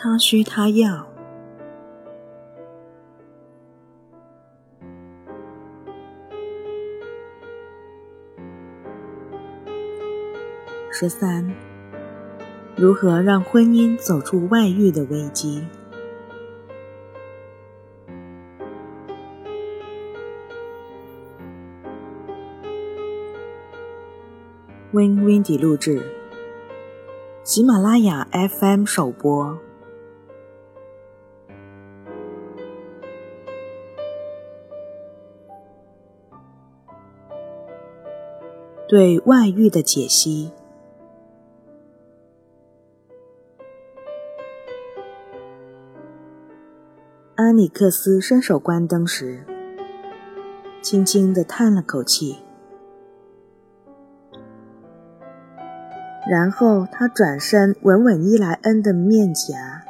他需他要。十三，如何让婚姻走出外遇的危机？Win Windy 录制，喜马拉雅 FM 首播。对外遇的解析。安尼克斯伸手关灯时，轻轻地叹了口气。然后他转身吻吻伊莱恩的面颊，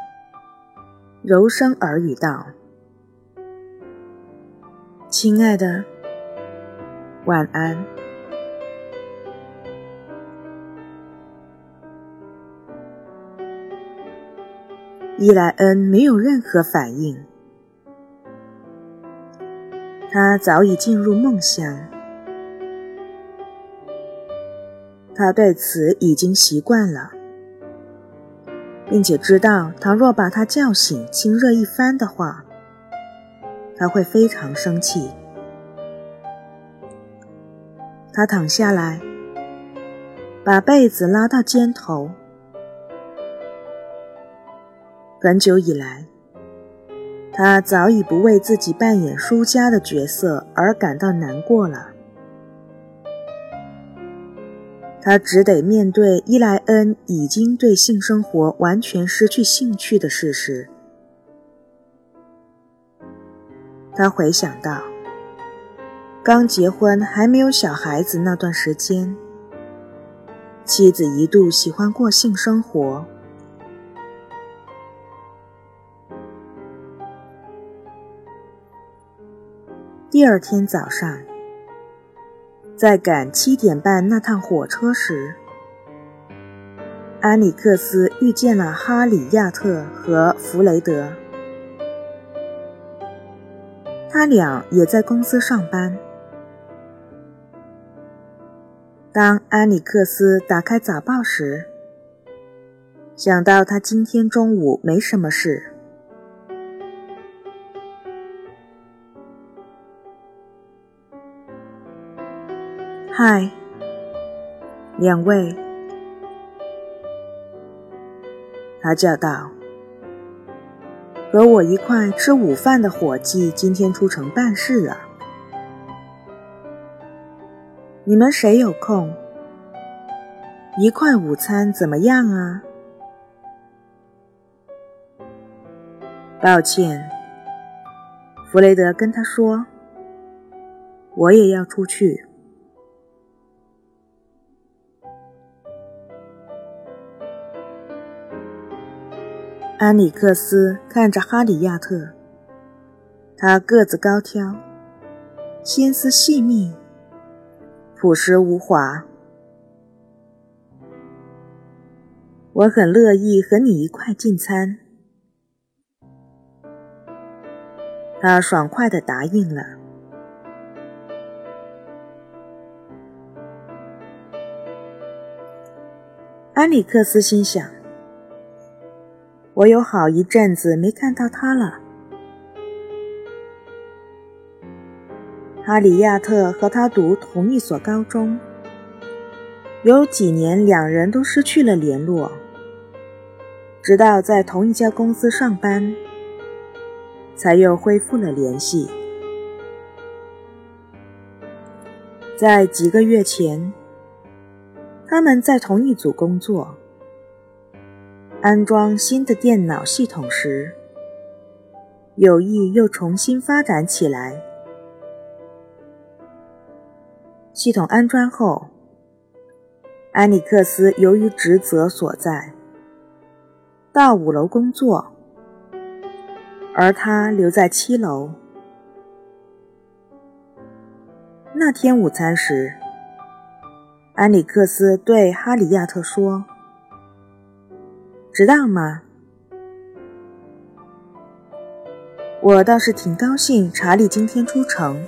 柔声耳语道：“亲爱的，晚安。”伊莱恩没有任何反应，他早已进入梦乡。他对此已经习惯了，并且知道，倘若把他叫醒、亲热一番的话，他会非常生气。他躺下来，把被子拉到肩头。很久以来，他早已不为自己扮演输家的角色而感到难过了。他只得面对伊莱恩已经对性生活完全失去兴趣的事实。他回想到，刚结婚还没有小孩子那段时间，妻子一度喜欢过性生活。第二天早上。在赶七点半那趟火车时，安里克斯遇见了哈里亚特和弗雷德，他俩也在公司上班。当安里克斯打开早报时，想到他今天中午没什么事。嗨，两位，他叫道：“和我一块吃午饭的伙计今天出城办事了。你们谁有空？一块午餐怎么样啊？”抱歉，弗雷德跟他说：“我也要出去。”安里克斯看着哈里亚特，他个子高挑，心思细密，朴实无华。我很乐意和你一块进餐。他爽快地答应了。安里克斯心想。我有好一阵子没看到他了。哈里亚特和他读同一所高中，有几年两人都失去了联络，直到在同一家公司上班，才又恢复了联系。在几个月前，他们在同一组工作。安装新的电脑系统时，友谊又重新发展起来。系统安装后，安里克斯由于职责所在，到五楼工作，而他留在七楼。那天午餐时，安里克斯对哈里亚特说。知道吗？我倒是挺高兴查理今天出城。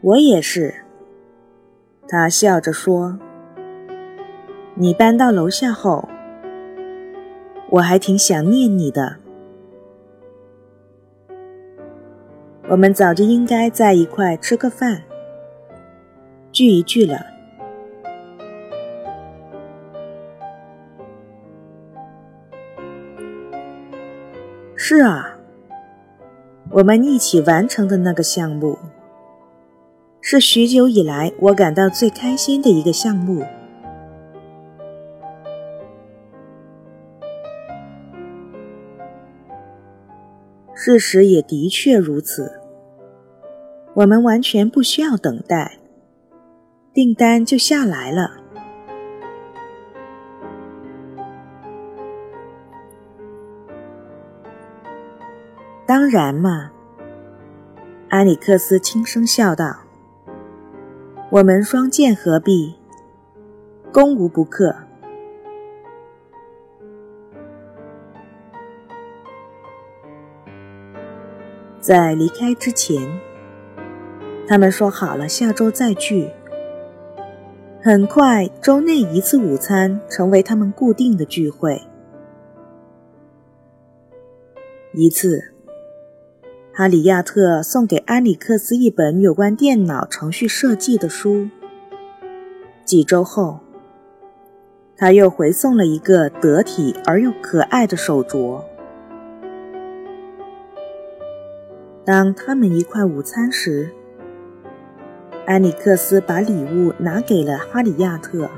我也是。他笑着说：“你搬到楼下后，我还挺想念你的。我们早就应该在一块吃个饭，聚一聚了。”是啊，我们一起完成的那个项目，是许久以来我感到最开心的一个项目。事实也的确如此，我们完全不需要等待，订单就下来了。当然嘛，安里克斯轻声笑道：“我们双剑合璧，攻无不克。”在离开之前，他们说好了下周再聚。很快，周内一次午餐成为他们固定的聚会。一次。哈里亚特送给安里克斯一本有关电脑程序设计的书。几周后，他又回送了一个得体而又可爱的手镯。当他们一块午餐时，安里克斯把礼物拿给了哈里亚特，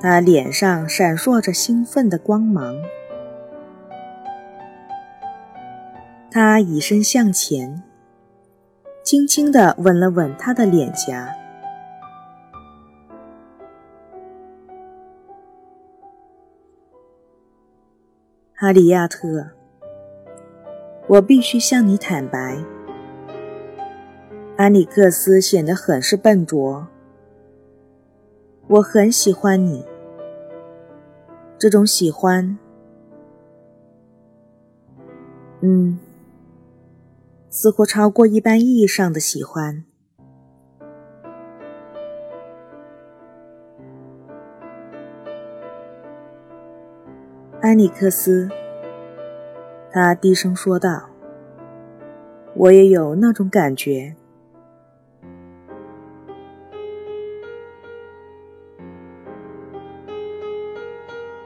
他脸上闪烁着兴奋的光芒。他以身向前，轻轻地吻了吻他的脸颊。哈里亚特，我必须向你坦白，安里克斯显得很是笨拙。我很喜欢你，这种喜欢，嗯。似乎超过一般意义上的喜欢，安里克斯。他低声说道：“我也有那种感觉。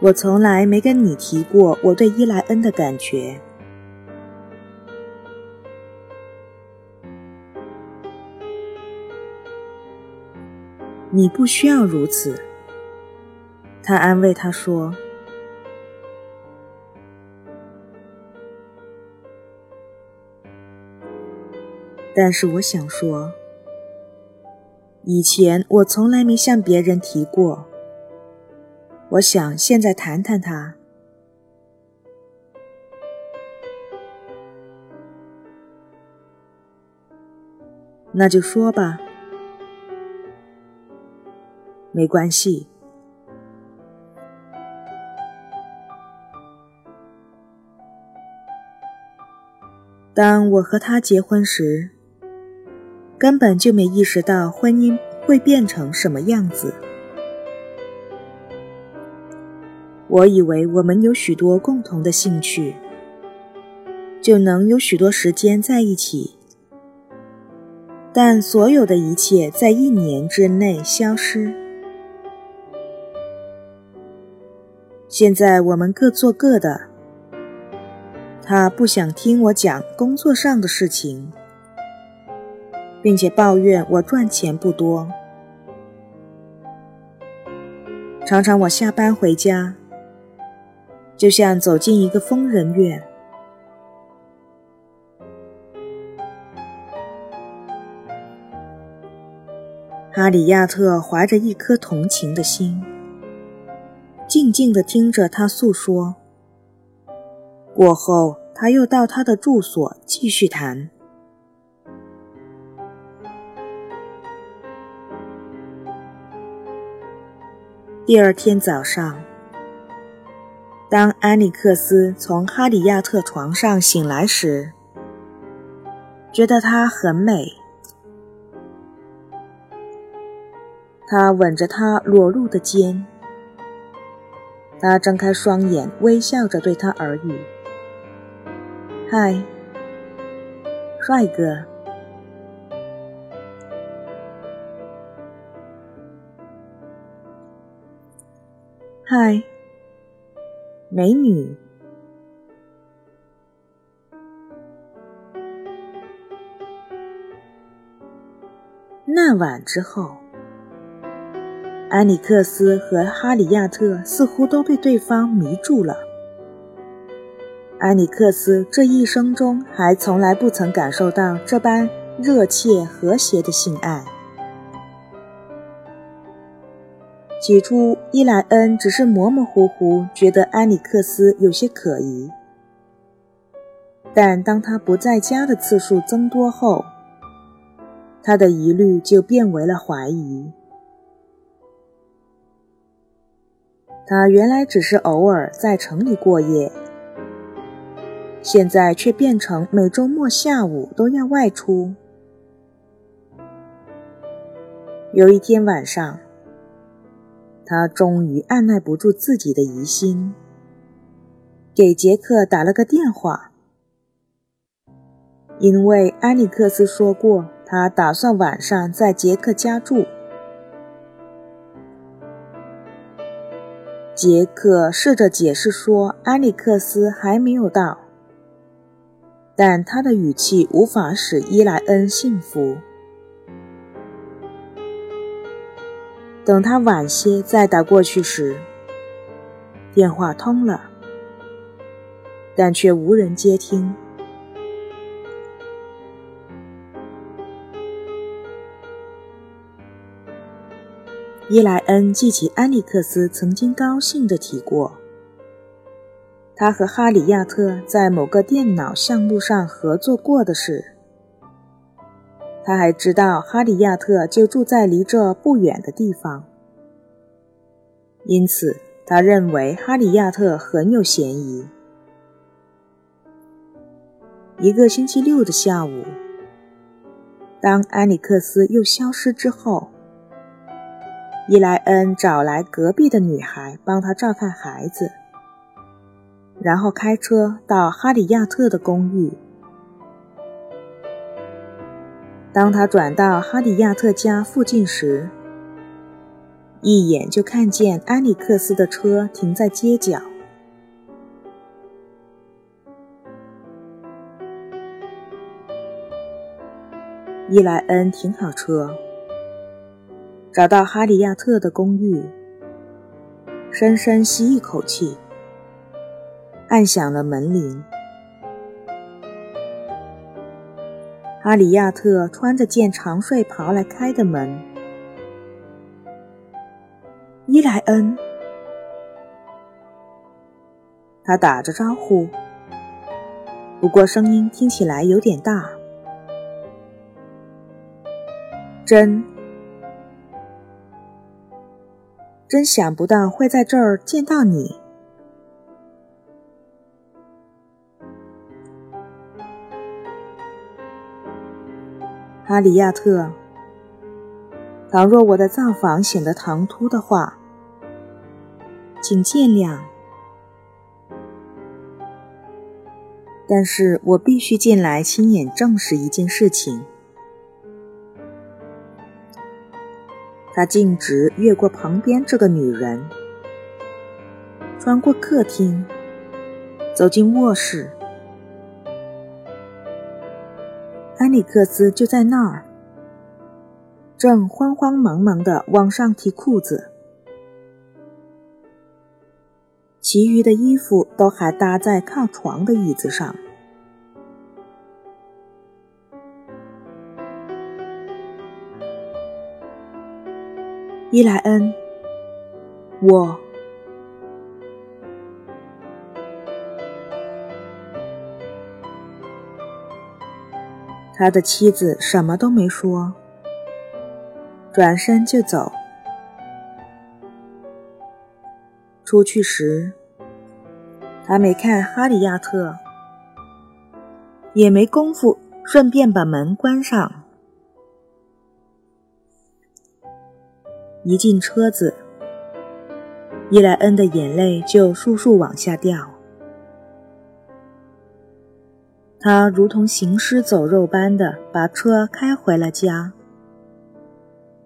我从来没跟你提过我对伊莱恩的感觉。”你不需要如此，他安慰他说。但是我想说，以前我从来没向别人提过。我想现在谈谈他。那就说吧。没关系。当我和他结婚时，根本就没意识到婚姻会变成什么样子。我以为我们有许多共同的兴趣，就能有许多时间在一起。但所有的一切在一年之内消失。现在我们各做各的。他不想听我讲工作上的事情，并且抱怨我赚钱不多。常常我下班回家，就像走进一个疯人院。哈里亚特怀着一颗同情的心。静静地听着他诉说。过后，他又到他的住所继续谈。第二天早上，当安里克斯从哈里亚特床上醒来时，觉得她很美。他吻着她裸露的肩，他睁开双眼，微笑着对她耳语：“嗨，帅哥。”嗨，美女。那晚之后，安里克斯和哈里亚特似乎都被对方迷住了。安里克斯这一生中还从来不曾感受到这般热切和谐的性爱。起初，伊莱恩只是模模糊糊觉得安里克斯有些可疑，但当他不在家的次数增多后，他的疑虑就变为了怀疑。他原来只是偶尔在城里过夜，现在却变成每周末下午都要外出。有一天晚上。他终于按耐不住自己的疑心，给杰克打了个电话。因为安里克斯说过，他打算晚上在杰克家住。杰克试着解释说，安里克斯还没有到，但他的语气无法使伊莱恩信服。等他晚些再打过去时，电话通了，但却无人接听。伊莱恩记起安利克斯曾经高兴地提过，他和哈里亚特在某个电脑项目上合作过的事。他还知道哈里亚特就住在离这不远的地方，因此他认为哈里亚特很有嫌疑。一个星期六的下午，当埃里克斯又消失之后，伊莱恩找来隔壁的女孩帮他照看孩子，然后开车到哈里亚特的公寓。当他转到哈里亚特家附近时，一眼就看见安里克斯的车停在街角。伊莱恩停好车，找到哈里亚特的公寓，深深吸一口气，按响了门铃。阿里亚特穿着件长睡袍来开的门。伊莱恩，他打着招呼，不过声音听起来有点大。真，真想不到会在这儿见到你。哈里亚特，倘若我的造访显得唐突的话，请见谅。但是我必须进来亲眼证实一件事情。他径直越过旁边这个女人，穿过客厅，走进卧室。安里克斯就在那儿，正慌慌忙忙地往上提裤子，其余的衣服都还搭在靠床的椅子上。伊莱恩，我。他的妻子什么都没说，转身就走。出去时，他没看哈里亚特，也没工夫顺便把门关上。一进车子，伊莱恩的眼泪就簌簌往下掉。他如同行尸走肉般的把车开回了家。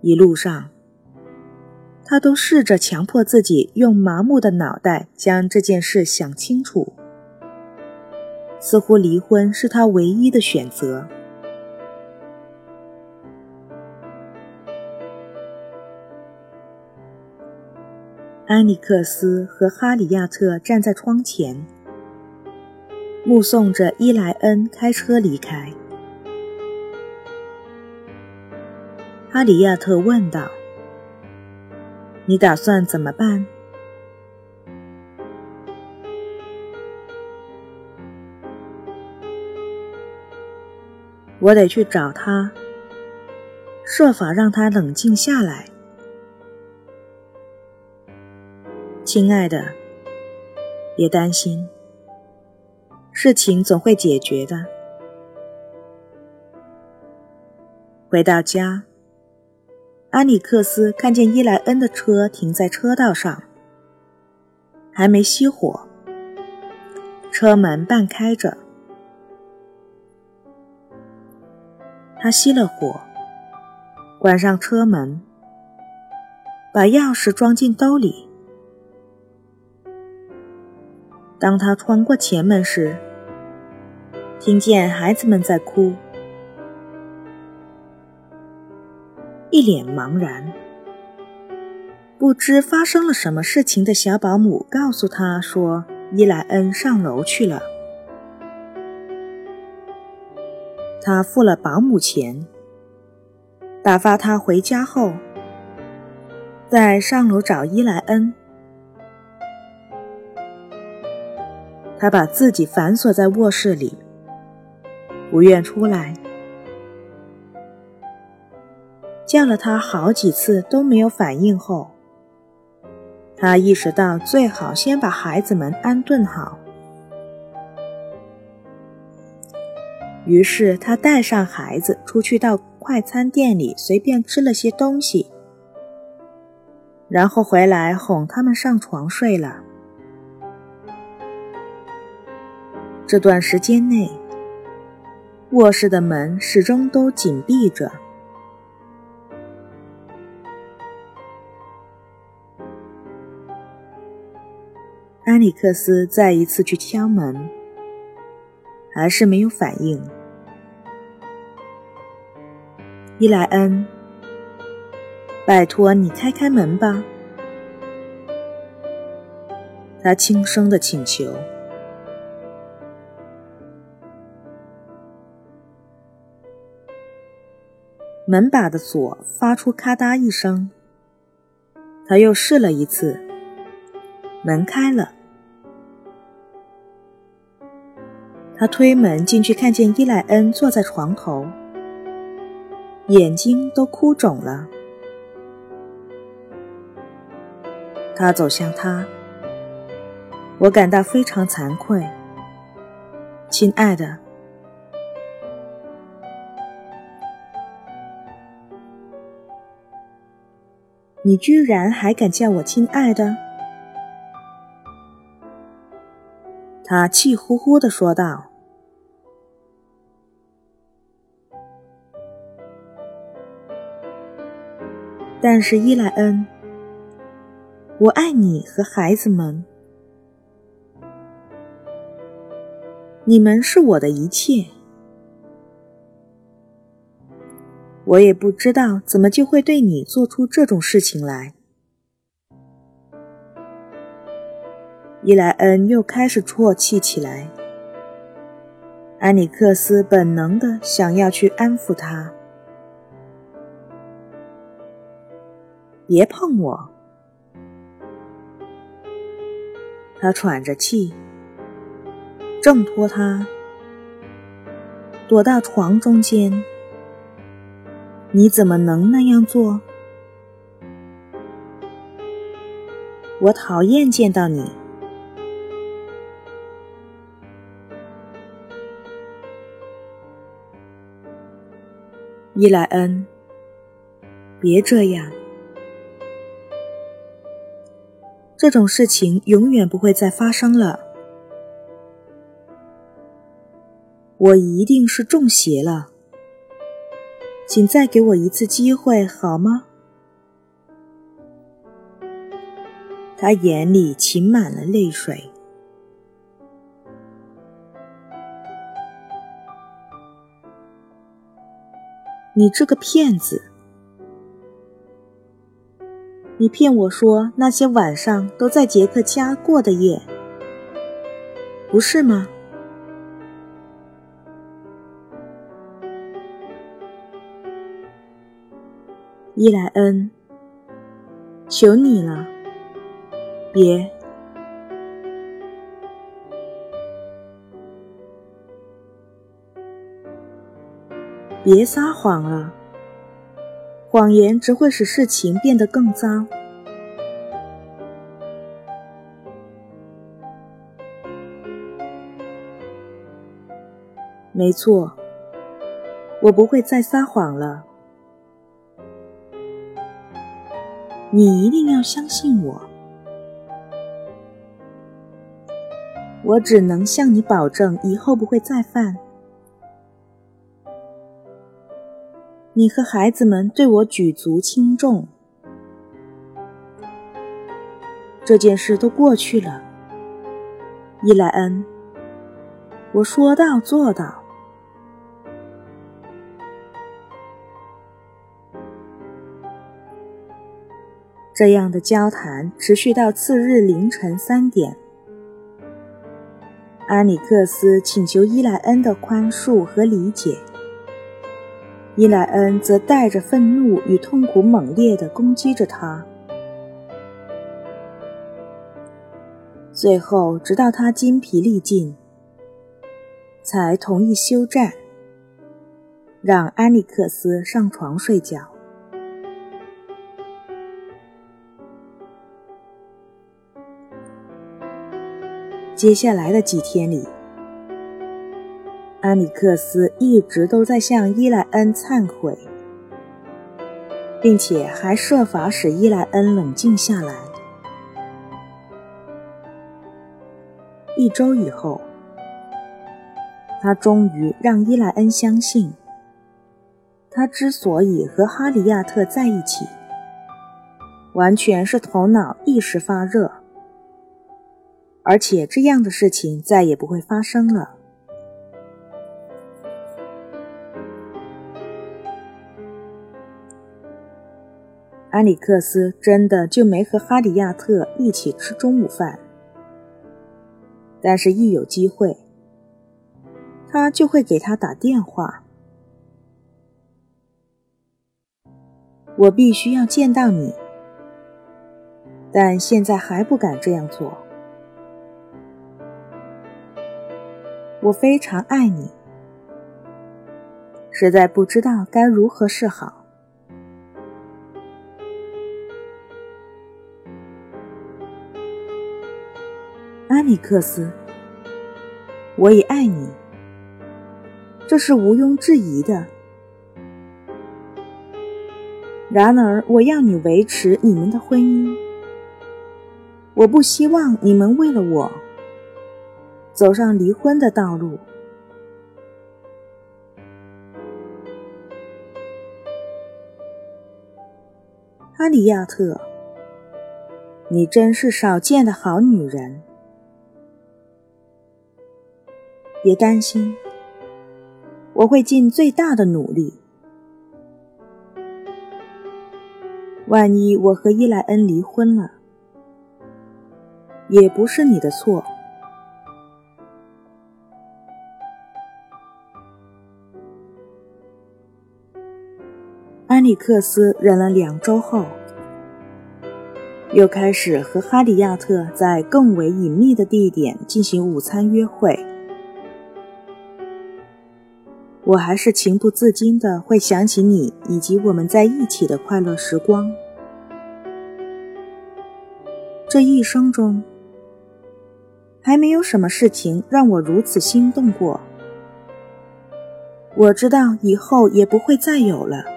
一路上，他都试着强迫自己用麻木的脑袋将这件事想清楚，似乎离婚是他唯一的选择。安尼克斯和哈里亚特站在窗前，目送着伊莱恩开车离开。哈里亚特问道：“你打算怎么办？”我得去找他，设法让他冷静下来。亲爱的，别担心，事情总会解决的。回到家，阿里克斯看见伊莱恩的车停在车道上，还没熄火，车门半开着。他熄了火，关上车门，把钥匙装进兜里。当他穿过前门时，听见孩子们在哭，一脸茫然，不知发生了什么事情的小保姆告诉他说：“伊莱恩上楼去了。”他付了保姆钱，打发他回家后，再上楼找伊莱恩。他把自己反锁在卧室里，不愿出来。叫了他好几次都没有反应后，他意识到最好先把孩子们安顿好。于是他带上孩子出去到快餐店里随便吃了些东西，然后回来哄他们上床睡了。这段时间内，卧室的门始终都紧闭着。安里克斯再一次去敲门，还是没有反应。伊莱恩，拜托你开开门吧，他轻声的请求。门把的锁发出咔嗒一声，他又试了一次，门开了。他推门进去，看见伊莱恩坐在床头，眼睛都哭肿了。他走向他，我感到非常惭愧，亲爱的。你居然还敢叫我亲爱的？他气呼呼的说道。但是伊莱恩，我爱你和孩子们，你们是我的一切。我也不知道怎么就会对你做出这种事情来。伊莱恩又开始啜泣起来。安尼克斯本能的想要去安抚他。别碰我！他喘着气，挣脱他，躲到床中间。你怎么能那样做？我讨厌见到你，伊莱恩。别这样，这种事情永远不会再发生了。我一定是中邪了，请再给我一次机会好吗？他眼里噙满了泪水。你这个骗子！你骗我说那些晚上都在杰克家过的夜，不是吗？伊莱恩，求你了，别，别撒谎了。谎言只会使事情变得更糟。没错，我不会再撒谎了。你一定要相信我。我只能向你保证，以后不会再犯。你和孩子们对我举足轻重，这件事都过去了，伊莱恩。我说到做到。这样的交谈持续到次日凌晨三点。安里克斯请求伊莱恩的宽恕和理解。伊莱恩则带着愤怒与痛苦猛烈地攻击着他，最后直到他筋疲力尽，才同意休战，让安利克斯上床睡觉。接下来的几天里。安里克斯一直都在向伊莱恩忏悔，并且还设法使伊莱恩冷静下来。一周以后，他终于让伊莱恩相信，他之所以和哈里亚特在一起，完全是头脑一时发热，而且这样的事情再也不会发生了。埃里克斯真的就没和哈里亚特一起吃中午饭，但是，一有机会，他就会给他打电话。我必须要见到你，但现在还不敢这样做。我非常爱你，实在不知道该如何是好。安里克斯，我也爱你，这是毋庸置疑的。然而，我要你维持你们的婚姻，我不希望你们为了我走上离婚的道路。哈里亚特，你真是少见的好女人。别担心，我会尽最大的努力。万一我和伊莱恩离婚了，也不是你的错。里克斯忍了两周后，又开始和哈里亚特在更为隐秘的地点进行午餐约会。我还是情不自禁的会想起你以及我们在一起的快乐时光。这一生中，还没有什么事情让我如此心动过。我知道以后也不会再有了。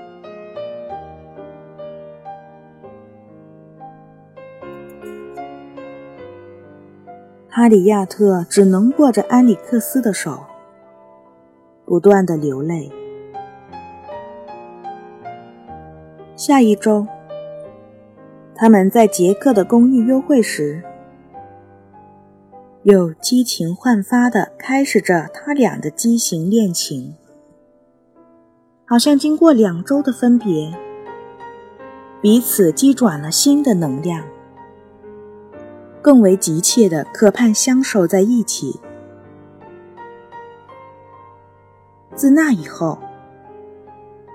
阿里亚特只能握着安里克斯的手，不断的流泪。下一周，他们在杰克的公寓幽会时，又激情焕发的开始着他俩的畸形恋情，好像经过两周的分别，彼此激转了新的能量，更为急切的渴盼相守在一起。自那以后，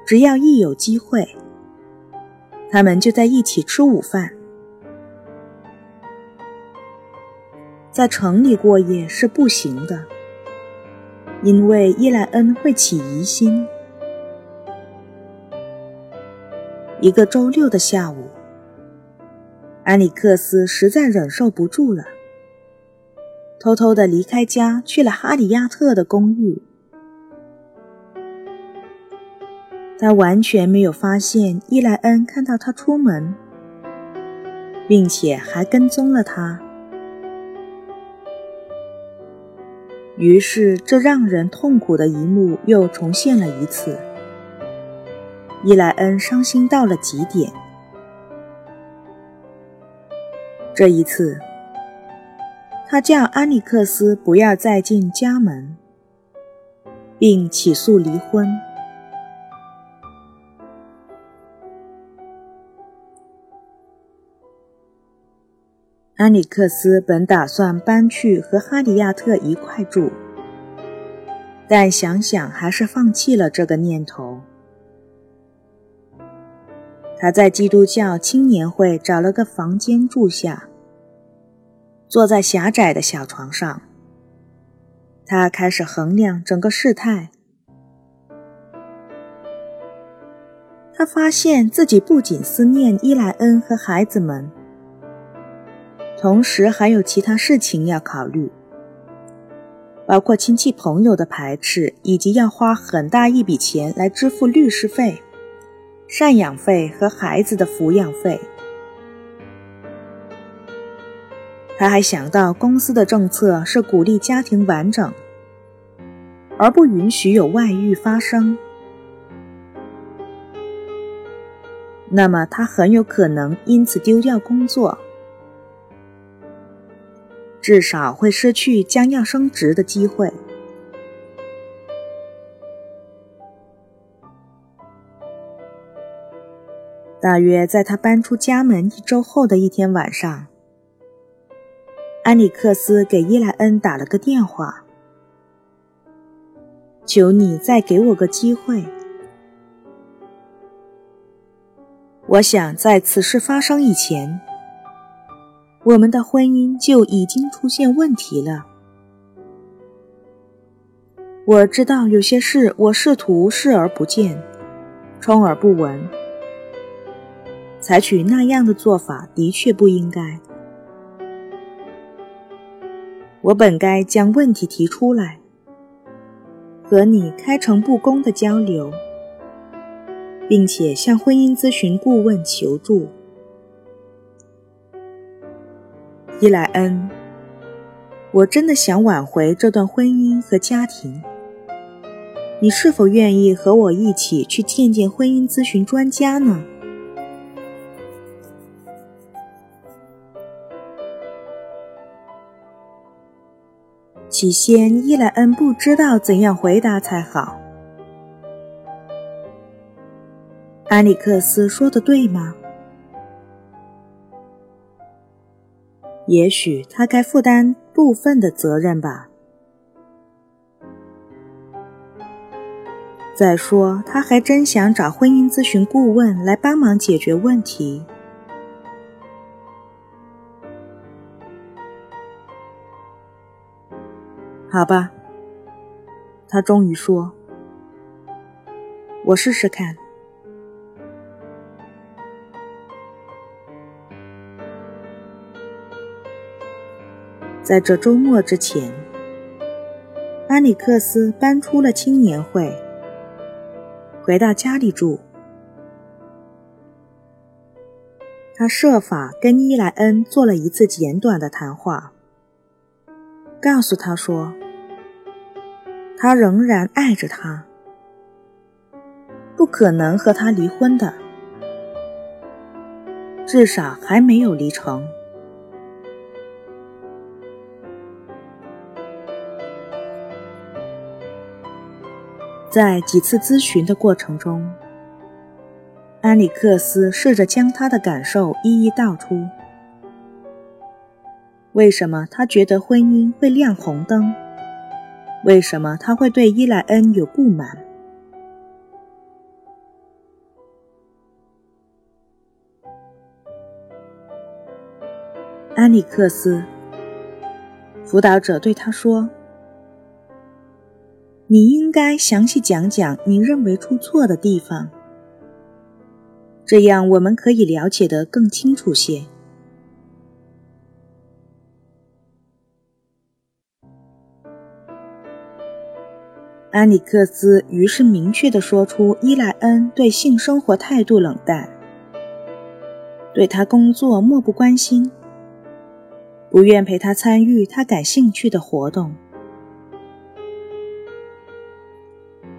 只要一有机会。他们就在一起吃午饭。在城里过夜是不行的，因为伊莱恩会起疑心。一个周六的下午，安里克斯实在忍受不住了，偷偷的离开家，去了哈里亚特的公寓。他完全没有发现伊莱恩看到他出门，并且还跟踪了他。于是，这让人痛苦的一幕又重现了一次。伊莱恩伤心到了极点。这一次，他叫安里克斯不要再进家门，并起诉离婚。安里克斯本打算搬去和哈里亚特一块住，但想想还是放弃了这个念头。他在基督教青年会找了个房间住下，坐在狭窄的小床上，他开始衡量整个事态。他发现自己不仅思念伊莱恩和孩子们。同时还有其他事情要考虑，包括亲戚朋友的排斥，以及要花很大一笔钱来支付律师费、赡养费和孩子的抚养费。他还想到公司的政策是鼓励家庭完整，而不允许有外遇发生。那么他很有可能因此丢掉工作。至少会失去将要升职的机会。大约在他搬出家门一周后的一天晚上，安里克斯给伊莱恩打了个电话：“求你再给我个机会，我想在此事发生以前。”我们的婚姻就已经出现问题了。我知道有些事我试图视而不见，充耳不闻。采取那样的做法的确不应该。我本该将问题提出来，和你开诚布公的交流，并且向婚姻咨询顾问求助。伊莱恩，我真的想挽回这段婚姻和家庭。你是否愿意和我一起去见见婚姻咨询专家呢？起先，伊莱恩不知道怎样回答才好。安里克斯说的对吗？也许他该负担部分的责任吧。再说，他还真想找婚姻咨询顾问来帮忙解决问题。好吧，他终于说：“我试试看。”在这周末之前，安里克斯搬出了青年会，回到家里住。他设法跟伊莱恩做了一次简短的谈话，告诉他说，他仍然爱着她，不可能和他离婚的，至少还没有离成。在几次咨询的过程中，安里克斯试着将他的感受一一道出。为什么他觉得婚姻会亮红灯？为什么他会对伊莱恩有不满？安里克斯，辅导者对他说。你应该详细讲讲你认为出错的地方，这样我们可以了解的更清楚些。安里克斯于是明确的说出伊莱恩对性生活态度冷淡，对他工作漠不关心，不愿陪他参与他感兴趣的活动。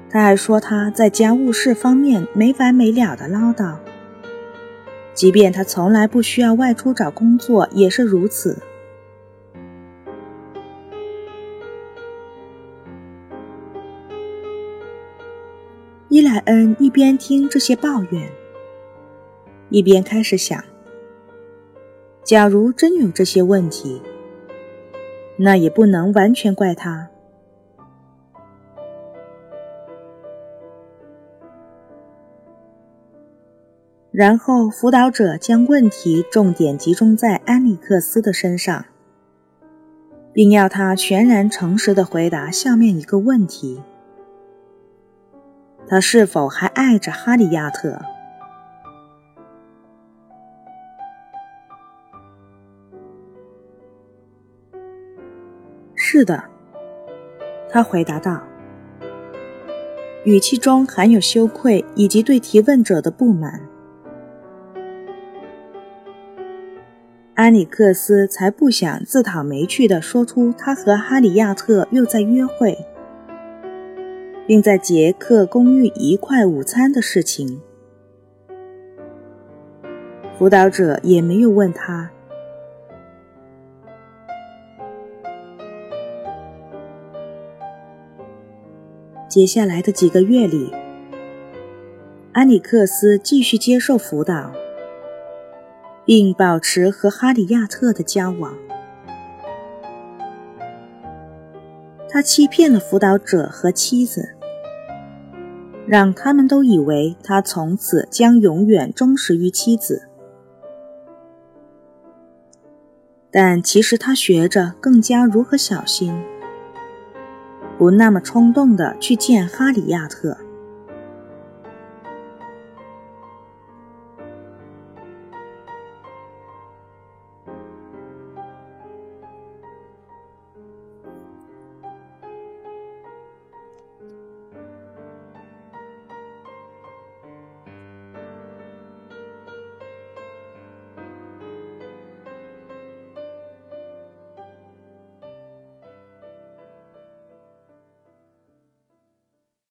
他还说他在家务事方面没完没了的唠叨，即便他从来不需要外出找工作也是如此。伊莱恩一边听这些抱怨，一边开始想：假如真有这些问题，那也不能完全怪他。然后，辅导者将问题重点集中在安里克斯的身上，并要他全然诚实地回答下面一个问题：他是否还爱着哈里亚特？是的，他回答道，语气中含有羞愧以及对提问者的不满。安里克斯才不想自讨没趣地说出他和哈里亚特又在约会，并在杰克公寓一块午餐的事情。辅导者也没有问他。接下来的几个月里，安里克斯继续接受辅导。并保持和哈里亚特的交往。他欺骗了辅导者和妻子，让他们都以为他从此将永远忠实于妻子。但其实他学着更加如何小心，不那么冲动的去见哈里亚特。